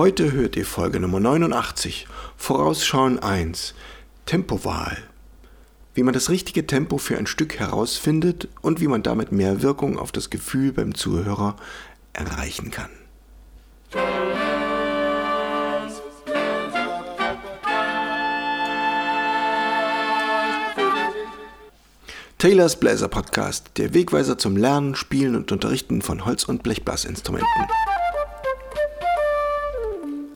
Heute hört ihr Folge Nummer 89, Vorausschauen 1, Tempowahl. Wie man das richtige Tempo für ein Stück herausfindet und wie man damit mehr Wirkung auf das Gefühl beim Zuhörer erreichen kann. Taylors Bläser Podcast, der Wegweiser zum Lernen, Spielen und Unterrichten von Holz- und Blechblasinstrumenten.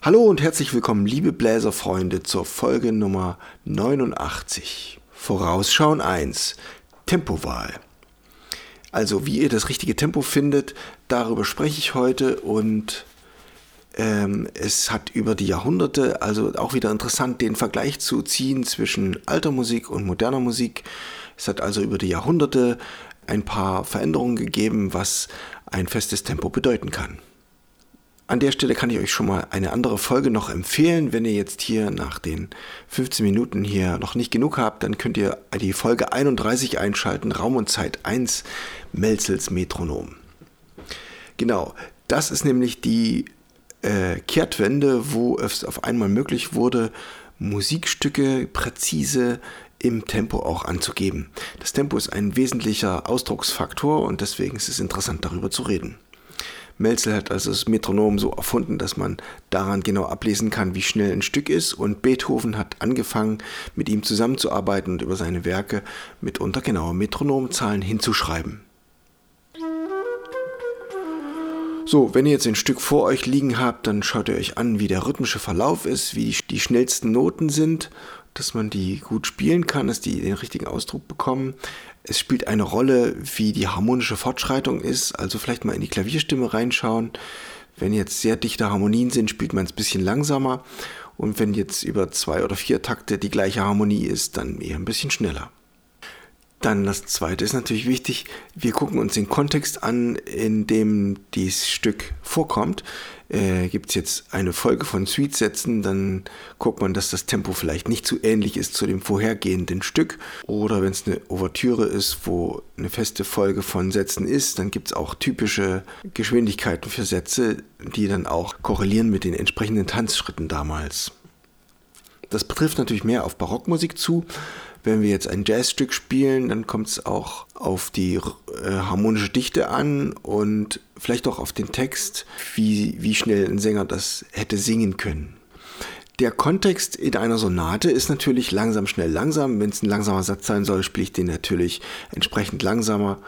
Hallo und herzlich willkommen, liebe Bläserfreunde, zur Folge Nummer 89. Vorausschauen 1. Tempowahl. Also, wie ihr das richtige Tempo findet, darüber spreche ich heute und ähm, es hat über die Jahrhunderte, also auch wieder interessant, den Vergleich zu ziehen zwischen alter Musik und moderner Musik. Es hat also über die Jahrhunderte ein paar Veränderungen gegeben, was ein festes Tempo bedeuten kann. An der Stelle kann ich euch schon mal eine andere Folge noch empfehlen. Wenn ihr jetzt hier nach den 15 Minuten hier noch nicht genug habt, dann könnt ihr die Folge 31 einschalten, Raum und Zeit 1, Melzels Metronom. Genau, das ist nämlich die äh, Kehrtwende, wo es auf einmal möglich wurde, Musikstücke präzise im Tempo auch anzugeben. Das Tempo ist ein wesentlicher Ausdrucksfaktor und deswegen ist es interessant darüber zu reden. Melzel hat also das Metronom so erfunden, dass man daran genau ablesen kann, wie schnell ein Stück ist. Und Beethoven hat angefangen, mit ihm zusammenzuarbeiten und über seine Werke mitunter genaue Metronomzahlen hinzuschreiben. So, wenn ihr jetzt ein Stück vor euch liegen habt, dann schaut ihr euch an, wie der rhythmische Verlauf ist, wie die schnellsten Noten sind, dass man die gut spielen kann, dass die den richtigen Ausdruck bekommen. Es spielt eine Rolle, wie die harmonische Fortschreitung ist. Also vielleicht mal in die Klavierstimme reinschauen. Wenn jetzt sehr dichte Harmonien sind, spielt man es ein bisschen langsamer. Und wenn jetzt über zwei oder vier Takte die gleiche Harmonie ist, dann eher ein bisschen schneller. Dann das zweite ist natürlich wichtig, wir gucken uns den Kontext an, in dem dieses Stück vorkommt. Äh, Gibt es jetzt eine Folge von Suite-Sätzen, dann guckt man, dass das Tempo vielleicht nicht zu ähnlich ist zu dem vorhergehenden Stück. Oder wenn es eine Ouvertüre ist, wo eine feste Folge von Sätzen ist, dann gibt es auch typische Geschwindigkeiten für Sätze, die dann auch korrelieren mit den entsprechenden Tanzschritten damals. Das betrifft natürlich mehr auf Barockmusik zu. Wenn wir jetzt ein Jazzstück spielen, dann kommt es auch auf die äh, harmonische Dichte an und vielleicht auch auf den Text, wie, wie schnell ein Sänger das hätte singen können. Der Kontext in einer Sonate ist natürlich langsam, schnell, langsam. Wenn es ein langsamer Satz sein soll, spiele ich den natürlich entsprechend langsamer.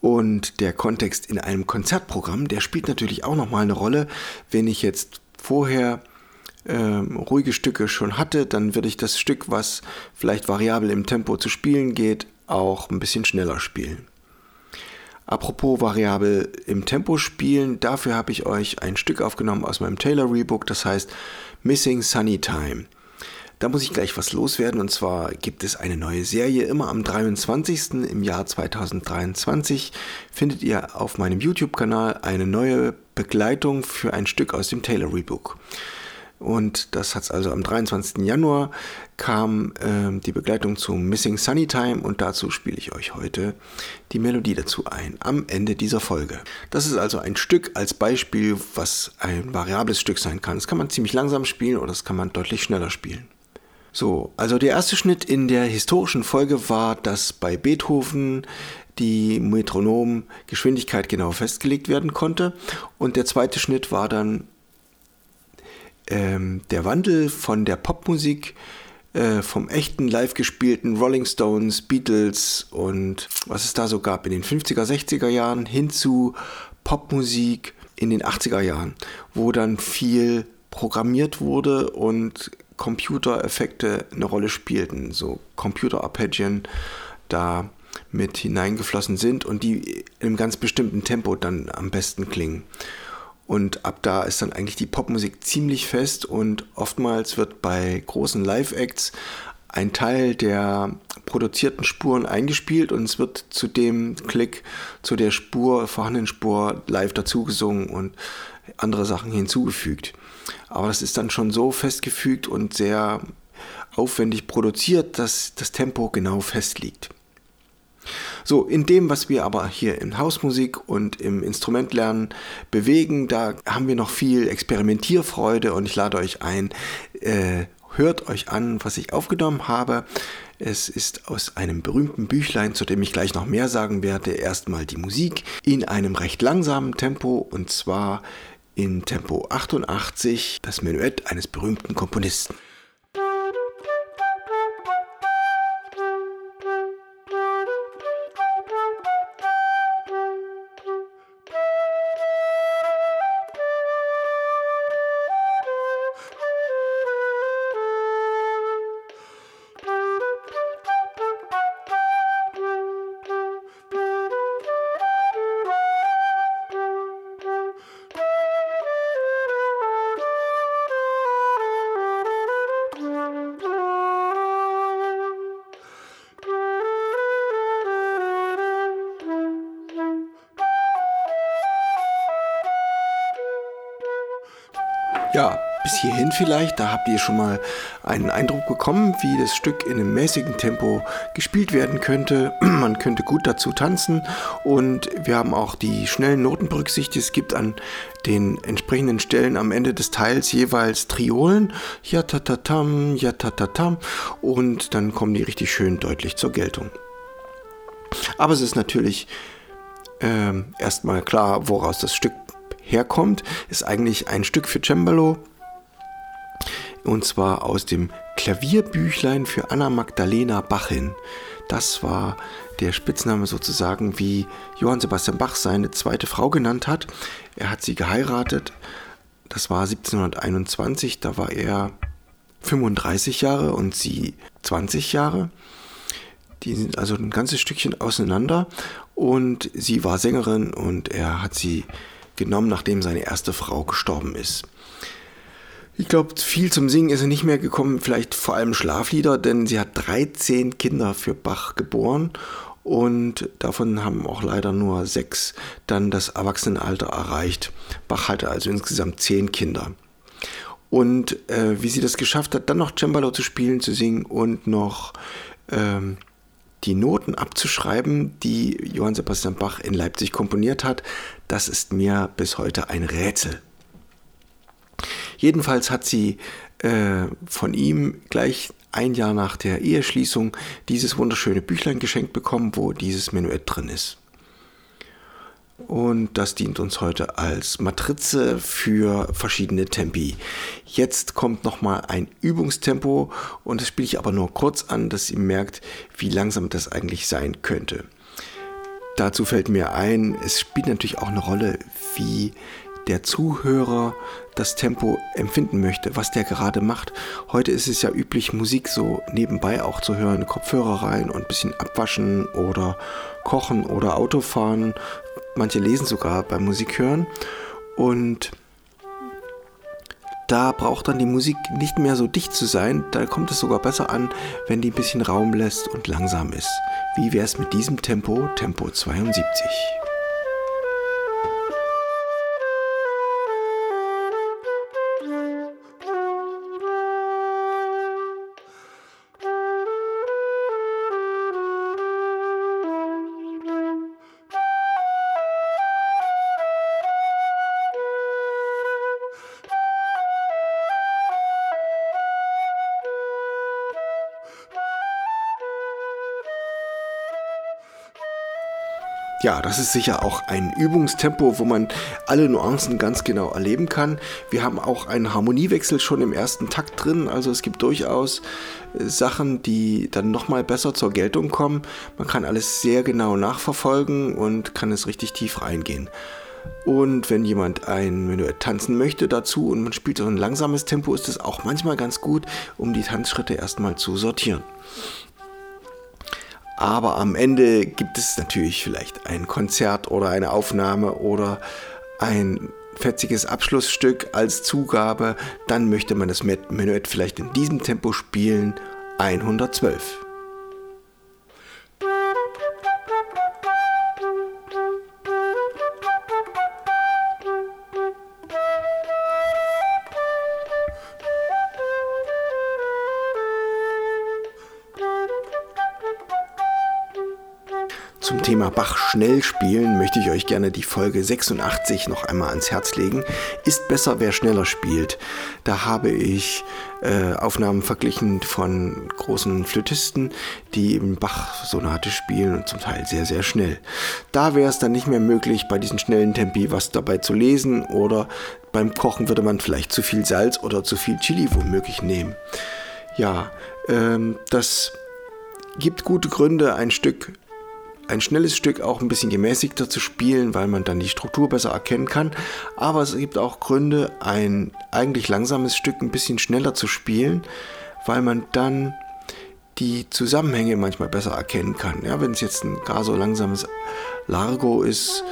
Und der Kontext in einem Konzertprogramm, der spielt natürlich auch nochmal eine Rolle. Wenn ich jetzt vorher ähm, ruhige Stücke schon hatte, dann würde ich das Stück, was vielleicht variabel im Tempo zu spielen geht, auch ein bisschen schneller spielen. Apropos variabel im Tempo spielen, dafür habe ich euch ein Stück aufgenommen aus meinem Taylor Rebook, das heißt Missing Sunny Time. Da muss ich gleich was loswerden und zwar gibt es eine neue Serie. Immer am 23. im Jahr 2023 findet ihr auf meinem YouTube-Kanal eine neue Begleitung für ein Stück aus dem Taylor Rebook. Und das hat es also am 23. Januar kam äh, die Begleitung zum Missing Sunny Time und dazu spiele ich euch heute die Melodie dazu ein am Ende dieser Folge. Das ist also ein Stück als Beispiel, was ein variables Stück sein kann. Das kann man ziemlich langsam spielen oder das kann man deutlich schneller spielen. So, also der erste Schnitt in der historischen Folge war, dass bei Beethoven die Metronomgeschwindigkeit genau festgelegt werden konnte und der zweite Schnitt war dann ähm, der Wandel von der Popmusik, äh, vom echten live gespielten Rolling Stones, Beatles und was es da so gab in den 50er, 60er Jahren hin zu Popmusik in den 80er Jahren, wo dann viel programmiert wurde und Computereffekte eine Rolle spielten, so Computerarpeggien da mit hineingeflossen sind und die in einem ganz bestimmten Tempo dann am besten klingen. Und ab da ist dann eigentlich die Popmusik ziemlich fest und oftmals wird bei großen Live-Acts ein Teil der produzierten Spuren eingespielt und es wird zu dem Klick, zu der Spur, vorhandenen Spur live dazugesungen und andere Sachen hinzugefügt. Aber das ist dann schon so festgefügt und sehr aufwendig produziert, dass das Tempo genau fest liegt. So, in dem, was wir aber hier in Hausmusik und im Instrumentlernen bewegen, da haben wir noch viel Experimentierfreude und ich lade euch ein, äh, hört euch an, was ich aufgenommen habe. Es ist aus einem berühmten Büchlein, zu dem ich gleich noch mehr sagen werde, erstmal die Musik in einem recht langsamen Tempo und zwar in Tempo 88, das Menuett eines berühmten Komponisten. Bis hierhin vielleicht, da habt ihr schon mal einen Eindruck bekommen, wie das Stück in einem mäßigen Tempo gespielt werden könnte. Man könnte gut dazu tanzen und wir haben auch die schnellen Noten berücksichtigt. Es gibt an den entsprechenden Stellen am Ende des Teils jeweils Triolen, ja tatatam, ja tatatam und dann kommen die richtig schön deutlich zur Geltung. Aber es ist natürlich äh, erstmal klar, woraus das Stück herkommt, ist eigentlich ein Stück für Cembalo. Und zwar aus dem Klavierbüchlein für Anna Magdalena Bachin. Das war der Spitzname sozusagen, wie Johann Sebastian Bach seine zweite Frau genannt hat. Er hat sie geheiratet. Das war 1721. Da war er 35 Jahre und sie 20 Jahre. Die sind also ein ganzes Stückchen auseinander. Und sie war Sängerin und er hat sie genommen, nachdem seine erste Frau gestorben ist. Ich glaube, viel zum Singen ist er nicht mehr gekommen, vielleicht vor allem Schlaflieder, denn sie hat 13 Kinder für Bach geboren und davon haben auch leider nur sechs dann das Erwachsenenalter erreicht. Bach hatte also insgesamt zehn Kinder. Und äh, wie sie das geschafft hat, dann noch Cembalo zu spielen, zu singen und noch ähm, die Noten abzuschreiben, die Johann Sebastian Bach in Leipzig komponiert hat, das ist mir bis heute ein Rätsel. Jedenfalls hat sie äh, von ihm gleich ein Jahr nach der Eheschließung dieses wunderschöne Büchlein geschenkt bekommen, wo dieses Menuett drin ist. Und das dient uns heute als Matrize für verschiedene Tempi. Jetzt kommt nochmal ein Übungstempo und das spiele ich aber nur kurz an, dass ihr merkt, wie langsam das eigentlich sein könnte. Dazu fällt mir ein, es spielt natürlich auch eine Rolle, wie der Zuhörer das Tempo empfinden möchte, was der gerade macht. Heute ist es ja üblich, Musik so nebenbei auch zu hören, Kopfhörer rein und ein bisschen abwaschen oder kochen oder Autofahren. Manche lesen sogar beim Musik hören. Und da braucht dann die Musik nicht mehr so dicht zu sein. Da kommt es sogar besser an, wenn die ein bisschen Raum lässt und langsam ist. Wie wäre es mit diesem Tempo, Tempo 72? Ja, das ist sicher auch ein Übungstempo, wo man alle Nuancen ganz genau erleben kann. Wir haben auch einen Harmoniewechsel schon im ersten Takt drin, also es gibt durchaus äh, Sachen, die dann nochmal besser zur Geltung kommen. Man kann alles sehr genau nachverfolgen und kann es richtig tief reingehen. Und wenn jemand ein Menuett tanzen möchte dazu und man spielt so ein langsames Tempo, ist es auch manchmal ganz gut, um die Tanzschritte erstmal zu sortieren. Aber am Ende gibt es natürlich vielleicht ein Konzert oder eine Aufnahme oder ein fetziges Abschlussstück als Zugabe. Dann möchte man das Menuett vielleicht in diesem Tempo spielen. 112. Zum Thema Bach schnell spielen möchte ich euch gerne die Folge 86 noch einmal ans Herz legen. Ist besser, wer schneller spielt. Da habe ich äh, Aufnahmen verglichen von großen Flötisten, die eben Bach-Sonate spielen und zum Teil sehr, sehr schnell. Da wäre es dann nicht mehr möglich, bei diesen schnellen Tempi was dabei zu lesen oder beim Kochen würde man vielleicht zu viel Salz oder zu viel Chili womöglich nehmen. Ja, ähm, das gibt gute Gründe, ein Stück ein schnelles Stück auch ein bisschen gemäßigter zu spielen, weil man dann die Struktur besser erkennen kann. Aber es gibt auch Gründe, ein eigentlich langsames Stück ein bisschen schneller zu spielen, weil man dann die Zusammenhänge manchmal besser erkennen kann. Ja, wenn es jetzt ein gar so langsames Largo ist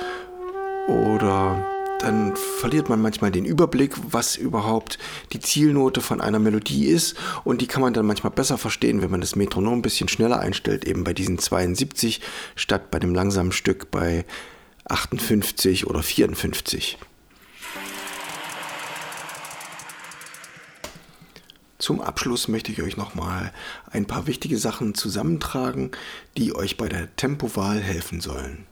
oder dann verliert man manchmal den Überblick, was überhaupt die Zielnote von einer Melodie ist. Und die kann man dann manchmal besser verstehen, wenn man das Metronom ein bisschen schneller einstellt, eben bei diesen 72 statt bei dem langsamen Stück bei 58 oder 54. Zum Abschluss möchte ich euch nochmal ein paar wichtige Sachen zusammentragen, die euch bei der Tempowahl helfen sollen.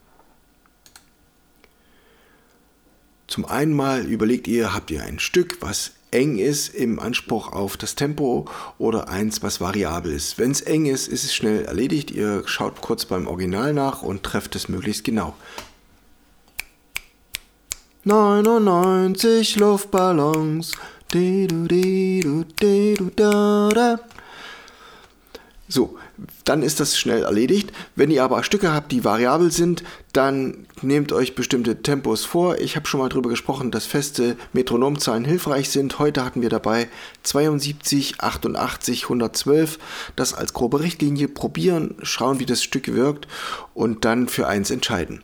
Zum einen mal überlegt ihr, habt ihr ein Stück, was eng ist im Anspruch auf das Tempo oder eins, was variabel ist. Wenn es eng ist, ist es schnell erledigt. Ihr schaut kurz beim Original nach und trefft es möglichst genau. 99 Luftballons. So, dann ist das schnell erledigt. Wenn ihr aber Stücke habt, die variabel sind, dann nehmt euch bestimmte Tempos vor. Ich habe schon mal darüber gesprochen, dass feste Metronomzahlen hilfreich sind. Heute hatten wir dabei 72, 88, 112. Das als grobe Richtlinie probieren, schauen, wie das Stück wirkt und dann für eins entscheiden.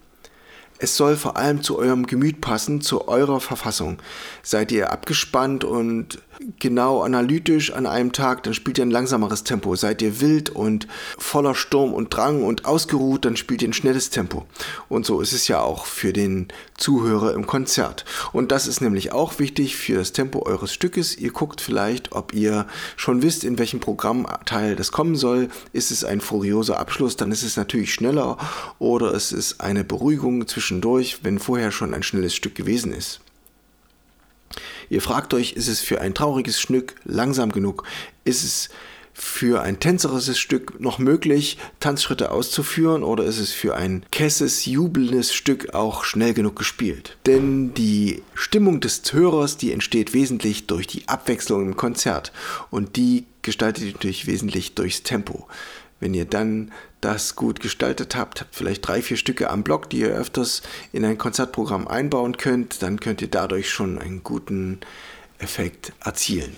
Es soll vor allem zu eurem Gemüt passen, zu eurer Verfassung. Seid ihr abgespannt und genau analytisch an einem Tag, dann spielt ihr ein langsameres Tempo. Seid ihr wild und voller Sturm und Drang und ausgeruht, dann spielt ihr ein schnelles Tempo. Und so ist es ja auch für den Zuhörer im Konzert. Und das ist nämlich auch wichtig für das Tempo eures Stückes. Ihr guckt vielleicht, ob ihr schon wisst, in welchem Programmteil das kommen soll. Ist es ein furioser Abschluss, dann ist es natürlich schneller oder es ist eine Beruhigung zwischendurch, wenn vorher schon ein schnelles Stück gewesen ist. Ihr fragt euch, ist es für ein trauriges Stück langsam genug? Ist es für ein tänzerisches Stück noch möglich, Tanzschritte auszuführen oder ist es für ein kesses, jubelndes Stück auch schnell genug gespielt? Denn die Stimmung des Hörers, die entsteht wesentlich durch die Abwechslung im Konzert und die gestaltet sich natürlich wesentlich durchs Tempo. Wenn ihr dann das gut gestaltet habt, habt vielleicht drei, vier Stücke am Block, die ihr öfters in ein Konzertprogramm einbauen könnt, dann könnt ihr dadurch schon einen guten Effekt erzielen.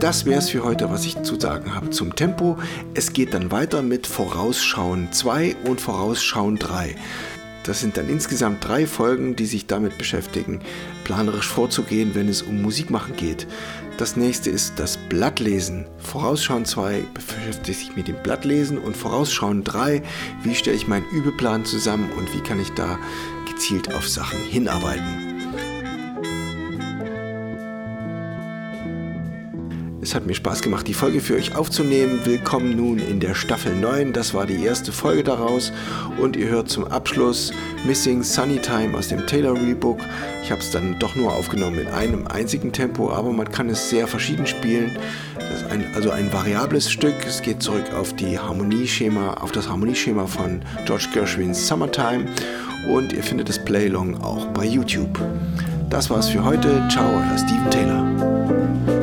Das wäre es für heute, was ich zu sagen habe zum Tempo. Es geht dann weiter mit Vorausschauen 2 und Vorausschauen 3. Das sind dann insgesamt drei Folgen, die sich damit beschäftigen, planerisch vorzugehen, wenn es um Musikmachen geht. Das nächste ist das Blattlesen. Vorausschauen 2 beschäftigt sich mit dem Blattlesen und Vorausschauen 3, wie stelle ich meinen Übeplan zusammen und wie kann ich da gezielt auf Sachen hinarbeiten. Es hat mir Spaß gemacht, die Folge für euch aufzunehmen. Willkommen nun in der Staffel 9. Das war die erste Folge daraus. Und ihr hört zum Abschluss Missing Sunny Time aus dem Taylor Rebook. Ich habe es dann doch nur aufgenommen in einem einzigen Tempo, aber man kann es sehr verschieden spielen. Ein, also ein variables Stück. Es geht zurück auf die Harmonieschema, auf das Harmonieschema von George Gershwins Summertime. Und ihr findet das Playlong auch bei YouTube. Das war's für heute. Ciao, euer Steven Taylor.